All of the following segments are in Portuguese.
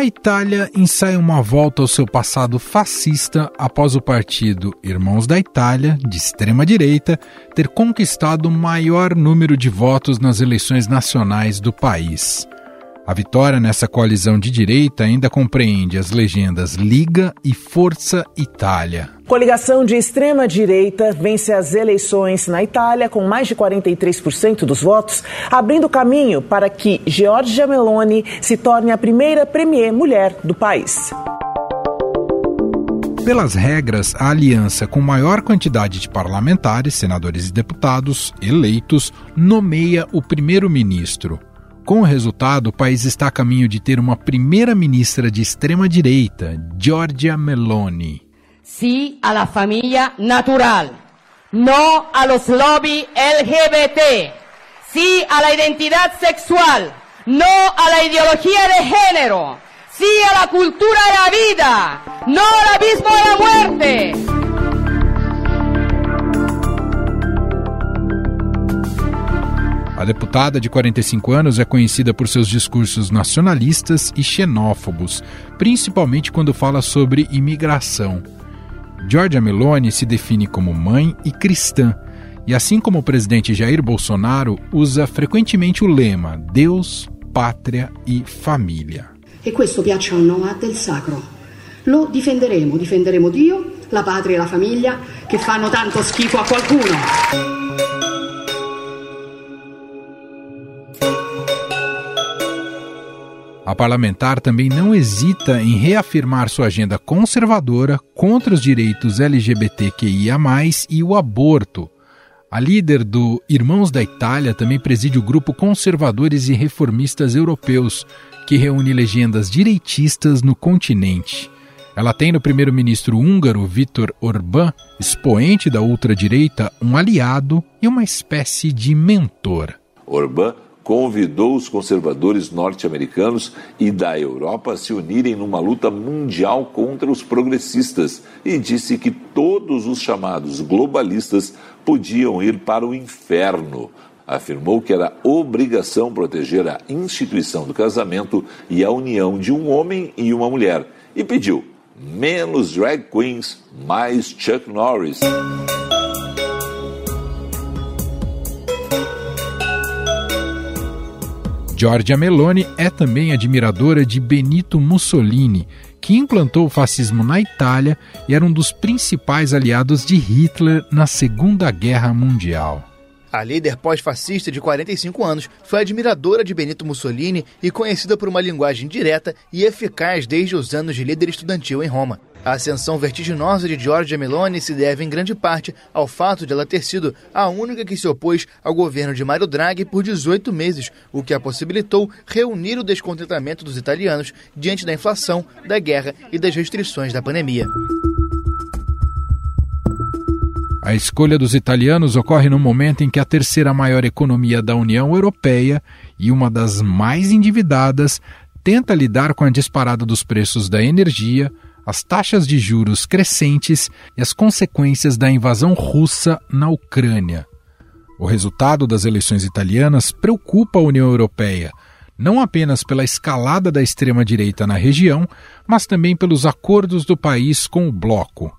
A Itália ensaia uma volta ao seu passado fascista após o partido Irmãos da Itália, de extrema direita, ter conquistado o maior número de votos nas eleições nacionais do país. A vitória nessa coalizão de direita ainda compreende as legendas Liga e Força Itália. Coligação de extrema direita vence as eleições na Itália com mais de 43% dos votos, abrindo caminho para que Giorgia Meloni se torne a primeira premier mulher do país. Pelas regras, a aliança com maior quantidade de parlamentares, senadores e deputados eleitos nomeia o primeiro-ministro. Com o resultado, o país está a caminho de ter uma primeira-ministra de extrema-direita, Giorgia Meloni. Sí a la familia natural, no a los lobby LGBT, sí a la identidad sexual, no a la ideología de género, sí a la cultura de la vida, no al abismo de la muerte. A deputada de 45 anos é conhecida por seus discursos nacionalistas e xenófobos, principalmente quando fala sobre imigração. Giorgia Meloni se define como mãe e cristã, e assim como o presidente Jair Bolsonaro, usa frequentemente o lema Deus, pátria e família. E questo piaccia o no a del sacro. Lo difenderemo, difenderemo Dio, la patria e la famiglia che fanno tanto schifo a qualcuno. A parlamentar também não hesita em reafirmar sua agenda conservadora contra os direitos LGBTQIA, e o aborto. A líder do Irmãos da Itália também preside o grupo Conservadores e Reformistas Europeus, que reúne legendas direitistas no continente. Ela tem no primeiro-ministro húngaro Viktor Orbán, expoente da ultradireita, um aliado e uma espécie de mentor. Orbán convidou os conservadores norte-americanos e da Europa a se unirem numa luta mundial contra os progressistas e disse que todos os chamados globalistas podiam ir para o inferno. Afirmou que era obrigação proteger a instituição do casamento e a união de um homem e uma mulher e pediu menos drag queens, mais Chuck Norris. Giorgia Meloni é também admiradora de Benito Mussolini, que implantou o fascismo na Itália e era um dos principais aliados de Hitler na Segunda Guerra Mundial. A líder pós-fascista de 45 anos foi admiradora de Benito Mussolini e conhecida por uma linguagem direta e eficaz desde os anos de líder estudantil em Roma. A ascensão vertiginosa de Giorgia Meloni se deve em grande parte ao fato de ela ter sido a única que se opôs ao governo de Mario Draghi por 18 meses, o que a possibilitou reunir o descontentamento dos italianos diante da inflação, da guerra e das restrições da pandemia. A escolha dos italianos ocorre no momento em que a terceira maior economia da União Europeia e uma das mais endividadas tenta lidar com a disparada dos preços da energia as taxas de juros crescentes e as consequências da invasão russa na Ucrânia. O resultado das eleições italianas preocupa a União Europeia, não apenas pela escalada da extrema-direita na região, mas também pelos acordos do país com o bloco.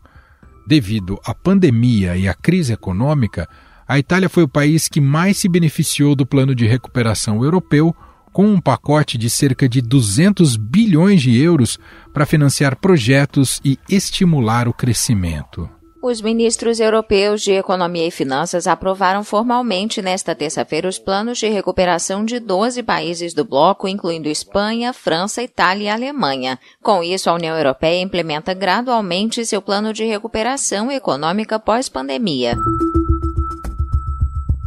Devido à pandemia e à crise econômica, a Itália foi o país que mais se beneficiou do plano de recuperação europeu com um pacote de cerca de 200 bilhões de euros para financiar projetos e estimular o crescimento. Os ministros europeus de Economia e Finanças aprovaram formalmente nesta terça-feira os planos de recuperação de 12 países do bloco, incluindo Espanha, França, Itália e Alemanha. Com isso, a União Europeia implementa gradualmente seu plano de recuperação econômica pós-pandemia.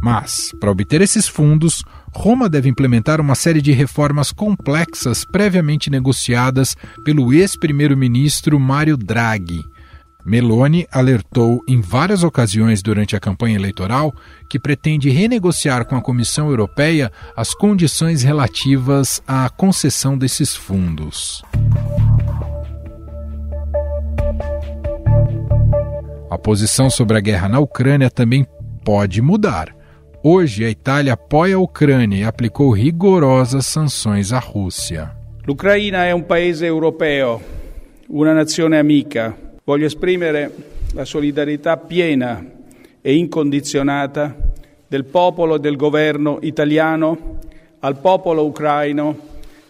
Mas, para obter esses fundos, Roma deve implementar uma série de reformas complexas previamente negociadas pelo ex-primeiro-ministro Mário Draghi. Meloni alertou em várias ocasiões durante a campanha eleitoral que pretende renegociar com a Comissão Europeia as condições relativas à concessão desses fundos. A posição sobre a guerra na Ucrânia também pode mudar. Hoje, a Itália apoia a Ucrânia e aplicou rigorosas sanções à Rússia. L'Ucraina è un paese europeo, una nazione amica. Voglio esprimere la solidarietà piena e incondizionata del popolo e del governo italiano al popolo ucraino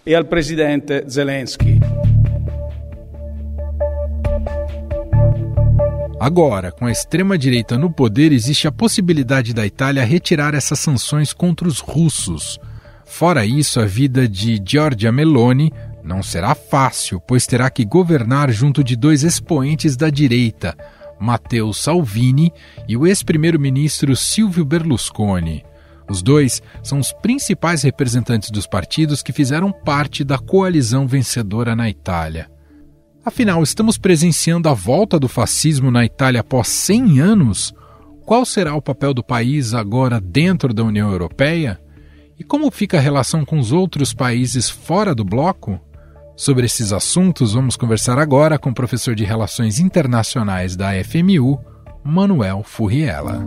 e al presidente Zelensky. Agora, com a extrema-direita no poder, existe a possibilidade da Itália retirar essas sanções contra os russos. Fora isso, a vida de Giorgia Meloni não será fácil, pois terá que governar junto de dois expoentes da direita, Matteo Salvini e o ex-primeiro-ministro Silvio Berlusconi. Os dois são os principais representantes dos partidos que fizeram parte da coalizão vencedora na Itália. Afinal, estamos presenciando a volta do fascismo na Itália após 100 anos? Qual será o papel do país agora dentro da União Europeia? E como fica a relação com os outros países fora do bloco? Sobre esses assuntos, vamos conversar agora com o professor de Relações Internacionais da FMU, Manuel Furriela.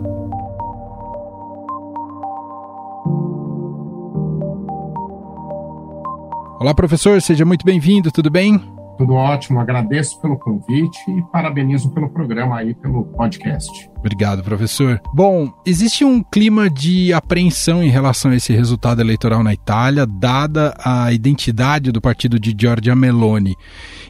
Olá, professor, seja muito bem-vindo, tudo bem? Tudo ótimo, agradeço pelo convite e parabenizo pelo programa aí, pelo podcast. Obrigado, professor. Bom, existe um clima de apreensão em relação a esse resultado eleitoral na Itália, dada a identidade do partido de Giorgia Meloni.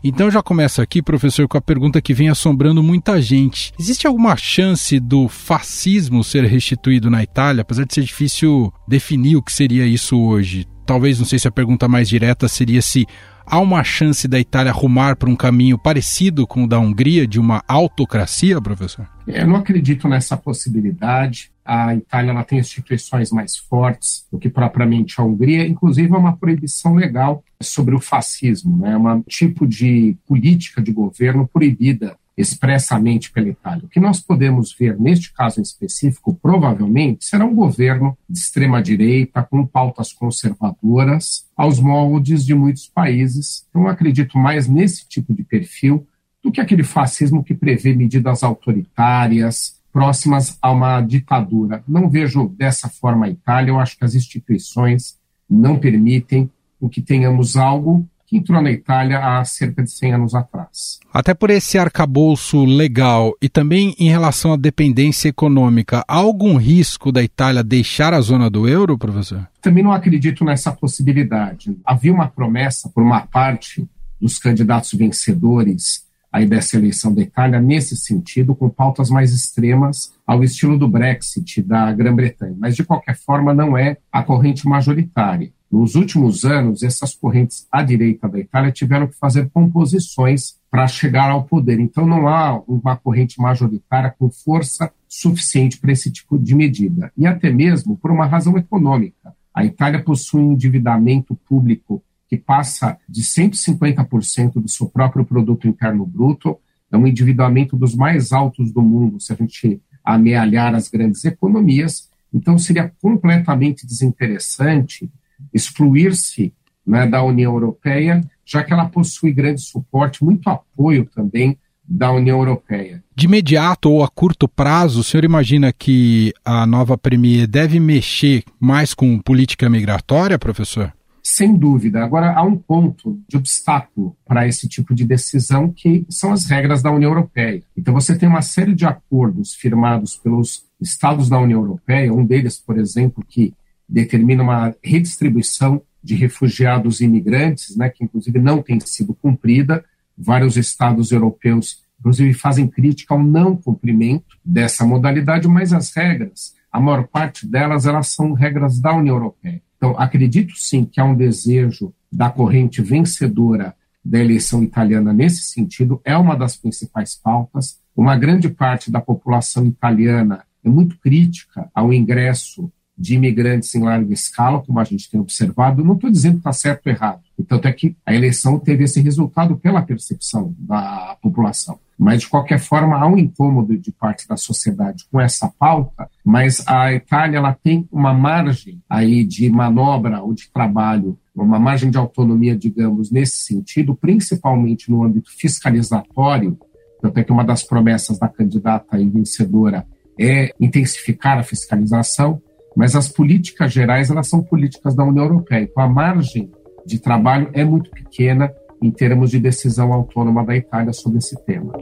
Então já começo aqui, professor, com a pergunta que vem assombrando muita gente. Existe alguma chance do fascismo ser restituído na Itália, apesar de ser difícil definir o que seria isso hoje? Talvez, não sei se a pergunta mais direta seria se há uma chance da Itália rumar para um caminho parecido com o da Hungria, de uma autocracia, professor? Eu não acredito nessa possibilidade. A Itália ela tem instituições mais fortes do que propriamente a Hungria, inclusive é uma proibição legal sobre o fascismo, né? É um tipo de política de governo proibida expressamente pela Itália. O que nós podemos ver neste caso em específico, provavelmente, será um governo de extrema-direita, com pautas conservadoras, aos moldes de muitos países. Então, acredito mais nesse tipo de perfil do que aquele fascismo que prevê medidas autoritárias próximas a uma ditadura. Não vejo dessa forma a Itália, eu acho que as instituições não permitem o que tenhamos algo que entrou na Itália há cerca de 100 anos atrás. Até por esse arcabouço legal e também em relação à dependência econômica, há algum risco da Itália deixar a zona do euro, professor? Também não acredito nessa possibilidade. Havia uma promessa por uma parte dos candidatos vencedores aí dessa eleição da Itália nesse sentido, com pautas mais extremas ao estilo do Brexit da Grã-Bretanha. Mas, de qualquer forma, não é a corrente majoritária. Nos últimos anos, essas correntes à direita da Itália tiveram que fazer composições para chegar ao poder. Então, não há uma corrente majoritária com força suficiente para esse tipo de medida. E até mesmo por uma razão econômica. A Itália possui um endividamento público que passa de 150% do seu próprio produto interno bruto, é um endividamento dos mais altos do mundo, se a gente amealhar as grandes economias. Então, seria completamente desinteressante excluir-se né, da União Europeia, já que ela possui grande suporte, muito apoio também da União Europeia. De imediato ou a curto prazo, o senhor imagina que a nova Premier deve mexer mais com política migratória, professor? Sem dúvida. Agora, há um ponto de obstáculo para esse tipo de decisão, que são as regras da União Europeia. Então, você tem uma série de acordos firmados pelos Estados da União Europeia, um deles, por exemplo, que determina uma redistribuição de refugiados e imigrantes, né, que inclusive não tem sido cumprida. Vários estados europeus, inclusive, fazem crítica ao não cumprimento dessa modalidade, mas as regras, a maior parte delas, elas são regras da União Europeia. Então, acredito sim que há um desejo da corrente vencedora da eleição italiana nesse sentido, é uma das principais pautas. Uma grande parte da população italiana é muito crítica ao ingresso de imigrantes em larga escala, como a gente tem observado. Não estou dizendo que está certo ou errado. Tanto é que a eleição teve esse resultado pela percepção da população. Mas, de qualquer forma, há um incômodo de parte da sociedade com essa pauta, mas a Itália ela tem uma margem aí de manobra ou de trabalho, uma margem de autonomia, digamos, nesse sentido, principalmente no âmbito fiscalizatório. Tanto é que uma das promessas da candidata vencedora é intensificar a fiscalização, mas as políticas gerais elas são políticas da União Europeia. Então, a margem de trabalho é muito pequena em termos de decisão autônoma da Itália sobre esse tema.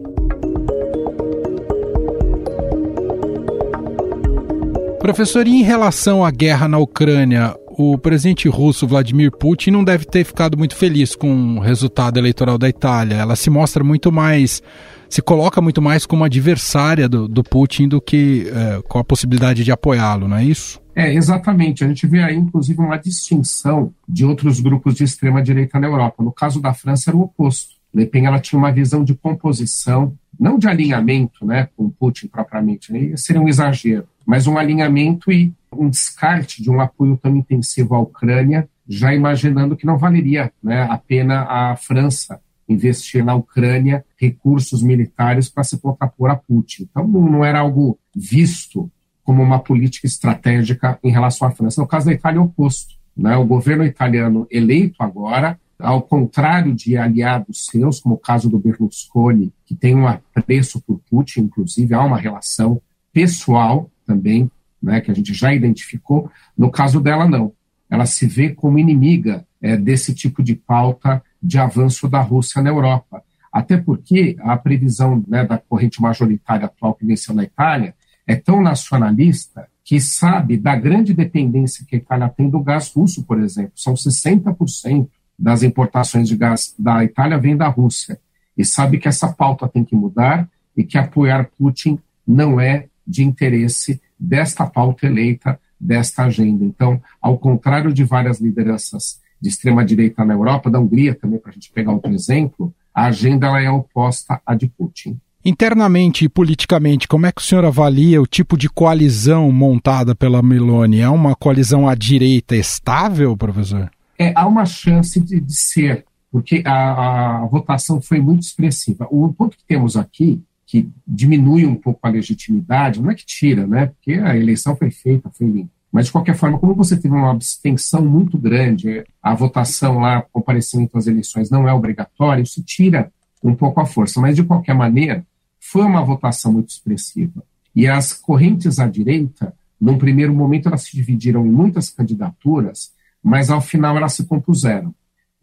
Professor, e em relação à guerra na Ucrânia, o presidente russo Vladimir Putin não deve ter ficado muito feliz com o resultado eleitoral da Itália. Ela se mostra muito mais, se coloca muito mais como adversária do, do Putin do que é, com a possibilidade de apoiá-lo, não é isso? É, exatamente. A gente vê aí, inclusive, uma distinção de outros grupos de extrema-direita na Europa. No caso da França, era o oposto. Le Pen ela tinha uma visão de composição, não de alinhamento né, com Putin propriamente, né, seria um exagero, mas um alinhamento e um descarte de um apoio tão intensivo à Ucrânia, já imaginando que não valeria né, a pena a França investir na Ucrânia recursos militares para se contrapor a Putin. Então, não era algo visto como uma política estratégica em relação à França. No caso da Itália, é o oposto. Né? O governo italiano eleito agora, ao contrário de aliados seus, como o caso do Berlusconi, que tem um apreço por Putin, inclusive há uma relação pessoal também, né, que a gente já identificou. No caso dela, não. Ela se vê como inimiga é, desse tipo de pauta de avanço da Rússia na Europa. Até porque a previsão né, da corrente majoritária atual que venceu na Itália é tão nacionalista que sabe da grande dependência que a Itália tem do gás russo, por exemplo. São 60% das importações de gás da Itália vem da Rússia. E sabe que essa pauta tem que mudar e que apoiar Putin não é de interesse desta pauta eleita, desta agenda. Então, ao contrário de várias lideranças de extrema-direita na Europa, da Hungria também, para a gente pegar outro exemplo, a agenda ela é oposta à de Putin. Internamente e politicamente, como é que o senhor avalia o tipo de coalizão montada pela Meloni? É uma coalizão à direita estável, professor? É, há uma chance de, de ser, porque a, a, votação foi muito expressiva. O ponto que temos aqui, que diminui um pouco a legitimidade, não é que tira, né? Porque a eleição foi feita, foi limpa. Mas, de qualquer forma, como você teve uma abstenção muito grande, a votação lá, comparecimento às eleições não é obrigatório, isso tira um pouco a força. Mas, de qualquer maneira, foi uma votação muito expressiva. E as correntes à direita, num primeiro momento, elas se dividiram em muitas candidaturas, mas ao final elas se compuseram.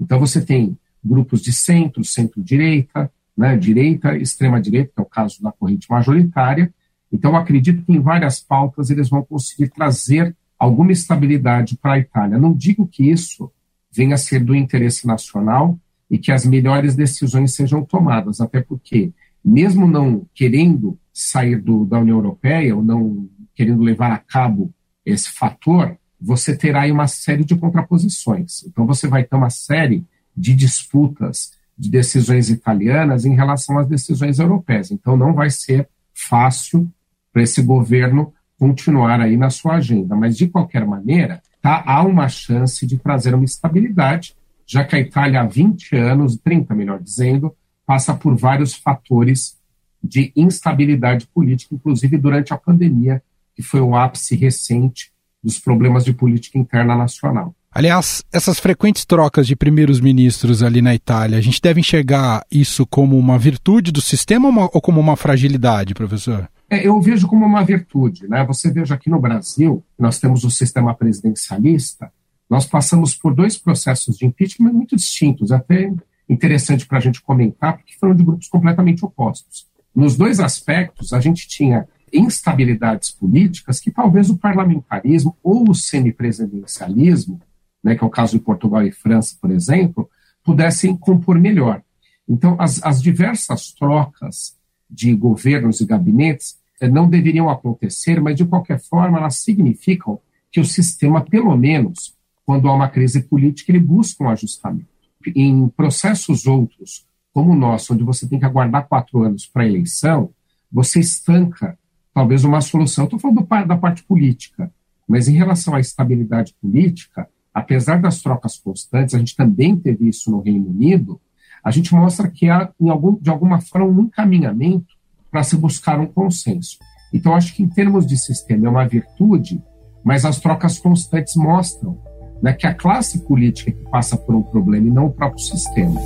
Então você tem grupos de centro, centro-direita, né, direita, extrema-direita, que é o caso da corrente majoritária. Então acredito que em várias pautas eles vão conseguir trazer alguma estabilidade para a Itália. Não digo que isso venha a ser do interesse nacional e que as melhores decisões sejam tomadas, até porque mesmo não querendo sair do, da União Europeia ou não querendo levar a cabo esse fator, você terá aí uma série de contraposições. Então, você vai ter uma série de disputas de decisões italianas em relação às decisões europeias. Então, não vai ser fácil para esse governo continuar aí na sua agenda. Mas, de qualquer maneira, tá, há uma chance de trazer uma estabilidade, já que a Itália há 20 anos, 30 melhor dizendo, passa por vários fatores de instabilidade política, inclusive durante a pandemia, que foi o ápice recente dos problemas de política interna nacional. Aliás, essas frequentes trocas de primeiros ministros ali na Itália, a gente deve enxergar isso como uma virtude do sistema ou como uma fragilidade, professor? É, eu vejo como uma virtude. Né? Você veja aqui no Brasil, nós temos o sistema presidencialista, nós passamos por dois processos de impeachment muito distintos, até interessante para a gente comentar, porque foram de grupos completamente opostos. Nos dois aspectos, a gente tinha instabilidades políticas que talvez o parlamentarismo ou o semipresidencialismo, né, que é o caso de Portugal e França, por exemplo, pudessem compor melhor. Então, as, as diversas trocas de governos e gabinetes eh, não deveriam acontecer, mas de qualquer forma elas significam que o sistema, pelo menos, quando há uma crise política, ele busca um ajustamento em processos outros, como o nosso, onde você tem que aguardar quatro anos para a eleição, você estanca talvez uma solução. Estou falando do, da parte política, mas em relação à estabilidade política, apesar das trocas constantes, a gente também teve isso no Reino Unido, a gente mostra que há, algum, de alguma forma, um encaminhamento para se buscar um consenso. Então, acho que em termos de sistema é uma virtude, mas as trocas constantes mostram né, que a classe política que passa por um problema e não o próprio sistema.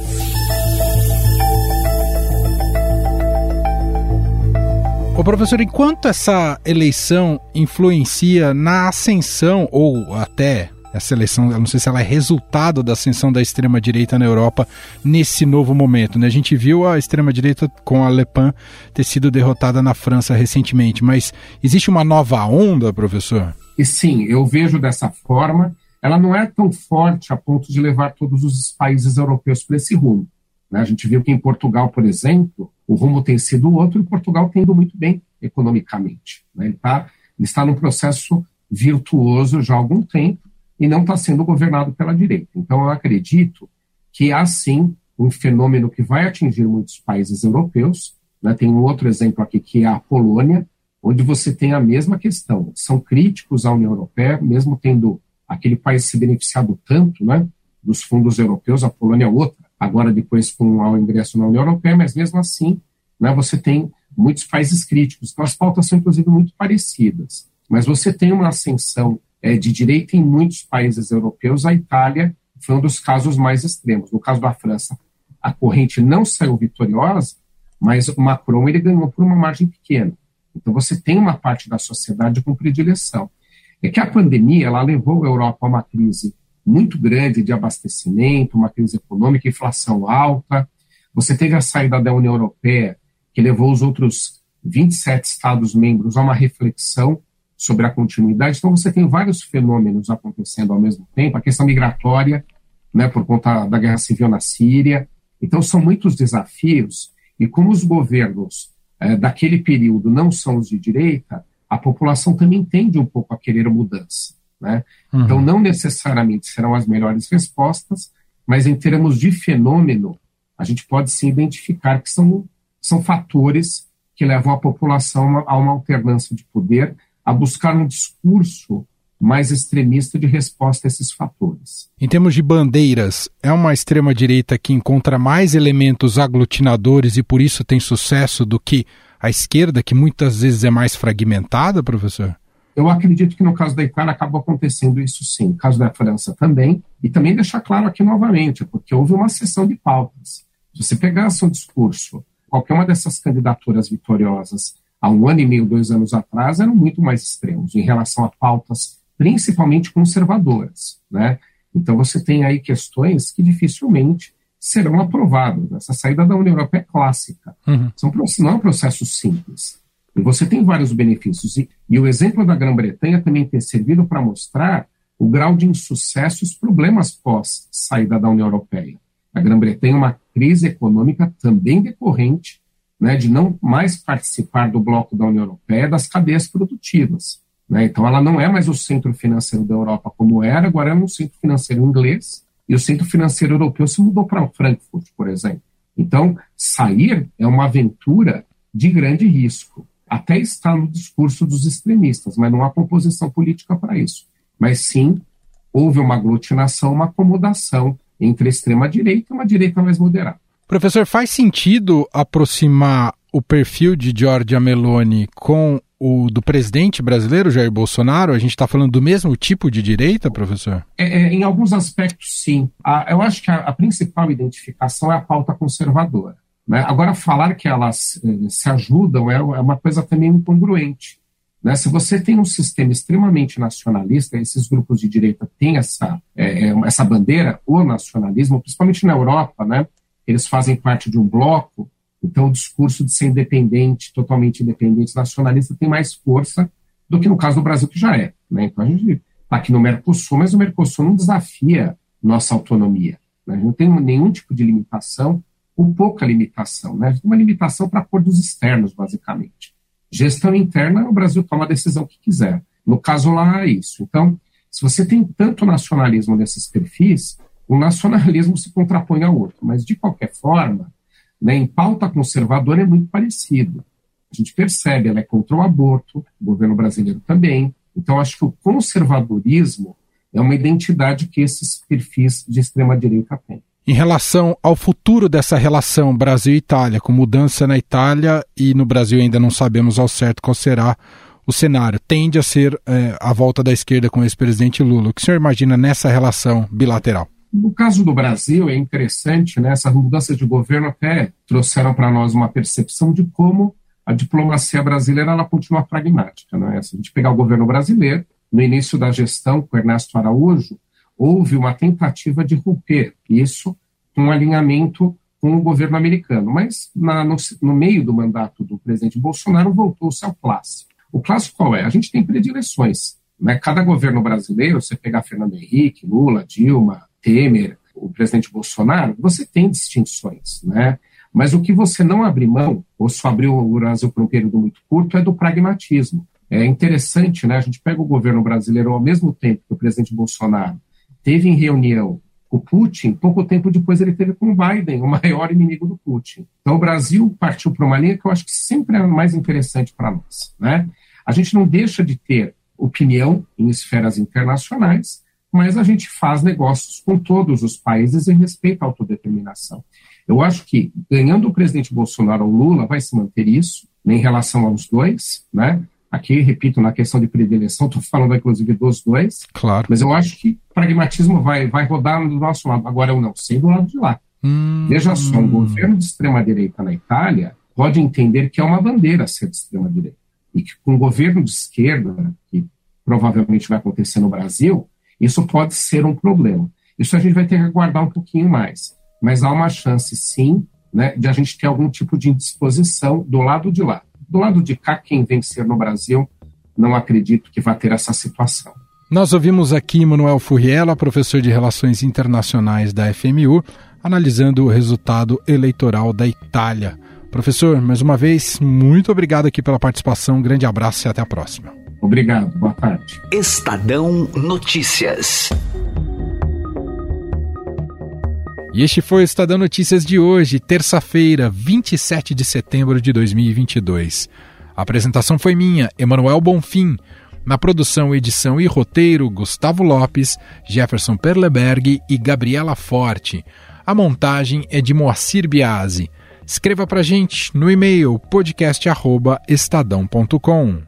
Ô professor, enquanto essa eleição influencia na ascensão ou até essa eleição, eu não sei se ela é resultado da ascensão da extrema-direita na Europa nesse novo momento. Né? A gente viu a extrema-direita com a Le Pen ter sido derrotada na França recentemente, mas existe uma nova onda, professor? E sim, eu vejo dessa forma. Ela não é tão forte a ponto de levar todos os países europeus para esse rumo. Né? A gente viu que em Portugal, por exemplo, o rumo tem sido outro e Portugal tem ido muito bem economicamente. Né? Ele, tá, ele está num processo virtuoso já há algum tempo e não está sendo governado pela direita. Então, eu acredito que há sim um fenômeno que vai atingir muitos países europeus. Né? Tem um outro exemplo aqui que é a Polônia, onde você tem a mesma questão. São críticos à União Europeia, mesmo tendo aquele país se beneficiado tanto né, dos fundos europeus, a Polônia é outra, agora depois com o ingresso na União Europeia, mas mesmo assim né, você tem muitos países críticos. Então as pautas são inclusive muito parecidas. Mas você tem uma ascensão é, de direita em muitos países europeus. A Itália foi um dos casos mais extremos. No caso da França, a corrente não saiu vitoriosa, mas o Macron ele ganhou por uma margem pequena. Então você tem uma parte da sociedade com predileção. É que a pandemia ela levou a Europa a uma crise muito grande de abastecimento, uma crise econômica, inflação alta. Você teve a saída da União Europeia, que levou os outros 27 Estados-membros a uma reflexão sobre a continuidade. Então, você tem vários fenômenos acontecendo ao mesmo tempo, a questão migratória, né, por conta da guerra civil na Síria. Então, são muitos desafios, e como os governos é, daquele período não são os de direita, a população também tende um pouco a querer mudança. Né? Uhum. Então, não necessariamente serão as melhores respostas, mas em termos de fenômeno, a gente pode sim identificar que são, são fatores que levam a população a uma alternância de poder a buscar um discurso mais extremista de resposta a esses fatores. Em termos de bandeiras, é uma extrema-direita que encontra mais elementos aglutinadores e por isso tem sucesso do que a esquerda, que muitas vezes é mais fragmentada, professor? Eu acredito que no caso da Itália acaba acontecendo isso sim, no caso da França também, e também deixar claro aqui novamente, porque houve uma sessão de pautas. Se você pegar seu discurso, qualquer uma dessas candidaturas vitoriosas há um ano e meio, dois anos atrás, eram muito mais extremos em relação a pautas principalmente conservadoras. Né? Então você tem aí questões que dificilmente serão aprovadas. Essa saída da União Europeia é clássica. Uhum. São, não é um processo simples. E você tem vários benefícios. E, e o exemplo da Grã-Bretanha também tem servido para mostrar o grau de insucesso e os problemas pós saída da União Europeia. A Grã-Bretanha é uma crise econômica também decorrente né, de não mais participar do bloco da União Europeia das cadeias produtivas. Né? Então, ela não é mais o centro financeiro da Europa como era, agora é um centro financeiro inglês, e o centro financeiro europeu se mudou para Frankfurt, por exemplo. Então, sair é uma aventura de grande risco. Até está no discurso dos extremistas, mas não há composição política para isso. Mas sim, houve uma aglutinação, uma acomodação entre a extrema-direita e uma direita mais moderada. Professor, faz sentido aproximar o perfil de Giorgia Meloni com o do presidente brasileiro, Jair Bolsonaro? A gente está falando do mesmo tipo de direita, professor? É, é, em alguns aspectos, sim. A, eu acho que a, a, principal identificação é a pauta conservadora. Né? Agora, falar que elas eh, se ajudam é, é, uma coisa também incongruente. Né? Se você tem um sistema extremamente nacionalista, esses grupos de direita têm essa, é, é essa bandeira, o nacionalismo, principalmente na Europa, né? Eles fazem parte de um bloco, então o discurso de ser independente, totalmente independente, nacionalista, tem mais força do que no caso do Brasil, que já é. Né? Então a gente está aqui no Mercosul, mas o Mercosul não desafia nossa autonomia. Né? A gente não tem nenhum tipo de limitação, ou pouca limitação. Né? A gente tem uma limitação para acordos externos, basicamente. Gestão interna, o Brasil toma a decisão que quiser. No caso lá, é isso. Então, se você tem tanto nacionalismo nesses perfis, o nacionalismo se contrapõe ao outro. Mas, de qualquer forma, né, em pauta conservadora é muito parecido. A gente percebe, ela é contra o aborto, o governo brasileiro também. Então, acho que o conservadorismo é uma identidade que esses perfis de extrema-direita têm. Em relação ao futuro dessa relação Brasil-Itália, com mudança na Itália e no Brasil ainda não sabemos ao certo qual será o cenário, tende a ser é, a volta da esquerda com o ex-presidente Lula. O que o senhor imagina nessa relação bilateral? No caso do Brasil, é interessante, né, essas mudanças de governo até trouxeram para nós uma percepção de como a diplomacia brasileira ela continua pragmática. Né? Se a gente pegar o governo brasileiro, no início da gestão com Ernesto Araújo, houve uma tentativa de romper isso com um alinhamento com o governo americano. Mas na, no, no, meio do mandato do presidente Bolsonaro voltou-se ao clássico. O clássico qual é? A gente tem predileções. Né? Cada governo brasileiro, você pegar Fernando Henrique, Lula, Dilma, Temer, o presidente Bolsonaro, você tem distinções. Né? Mas o que você não abre mão, ou só abriu o Brasil por um período muito curto, é do pragmatismo. É interessante, né? A gente pega o governo brasileiro ao mesmo tempo que o presidente Bolsonaro teve em reunião com o Putin, pouco tempo depois ele teve com o Biden, o maior inimigo do Putin. Então o Brasil partiu para uma linha que eu acho que sempre é mais interessante para nós, né? A gente não deixa de ter opinião em esferas internacionais, mas a gente faz negócios com todos os países em respeito à autodeterminação. Eu acho que, ganhando o presidente Bolsonaro ou Lula, vai se manter isso, né, em relação aos dois, né? Aqui, repito, na questão de predileção, estou falando inclusive dos dois. Claro. Mas eu acho que pragmatismo vai, vai rodar do nosso lado. Agora eu não sei do lado de lá. Hum, Veja só, um governo de extrema-direita na Itália pode entender que é uma bandeira ser de extrema-direita. E que com o governo de esquerda, que provavelmente vai acontecer no Brasil, isso pode ser um problema. Isso a gente vai ter que aguardar um pouquinho mais. Mas há uma chance, sim, né, de a gente ter algum tipo de indisposição do lado de lá. Do lado de cá, quem vencer no Brasil, não acredito que vá ter essa situação. Nós ouvimos aqui Manuel Furriela, professor de Relações Internacionais da FMU, analisando o resultado eleitoral da Itália. Professor, mais uma vez, muito obrigado aqui pela participação, um grande abraço e até a próxima. Obrigado, boa tarde. Estadão Notícias. E este foi o Estadão Notícias de hoje, terça-feira, 27 de setembro de 2022. A apresentação foi minha, Emanuel Bonfim. Na produção, edição e roteiro, Gustavo Lopes, Jefferson Perleberg e Gabriela Forte. A montagem é de Moacir Biasi. Escreva pra gente no e-mail podcast@estadão.com.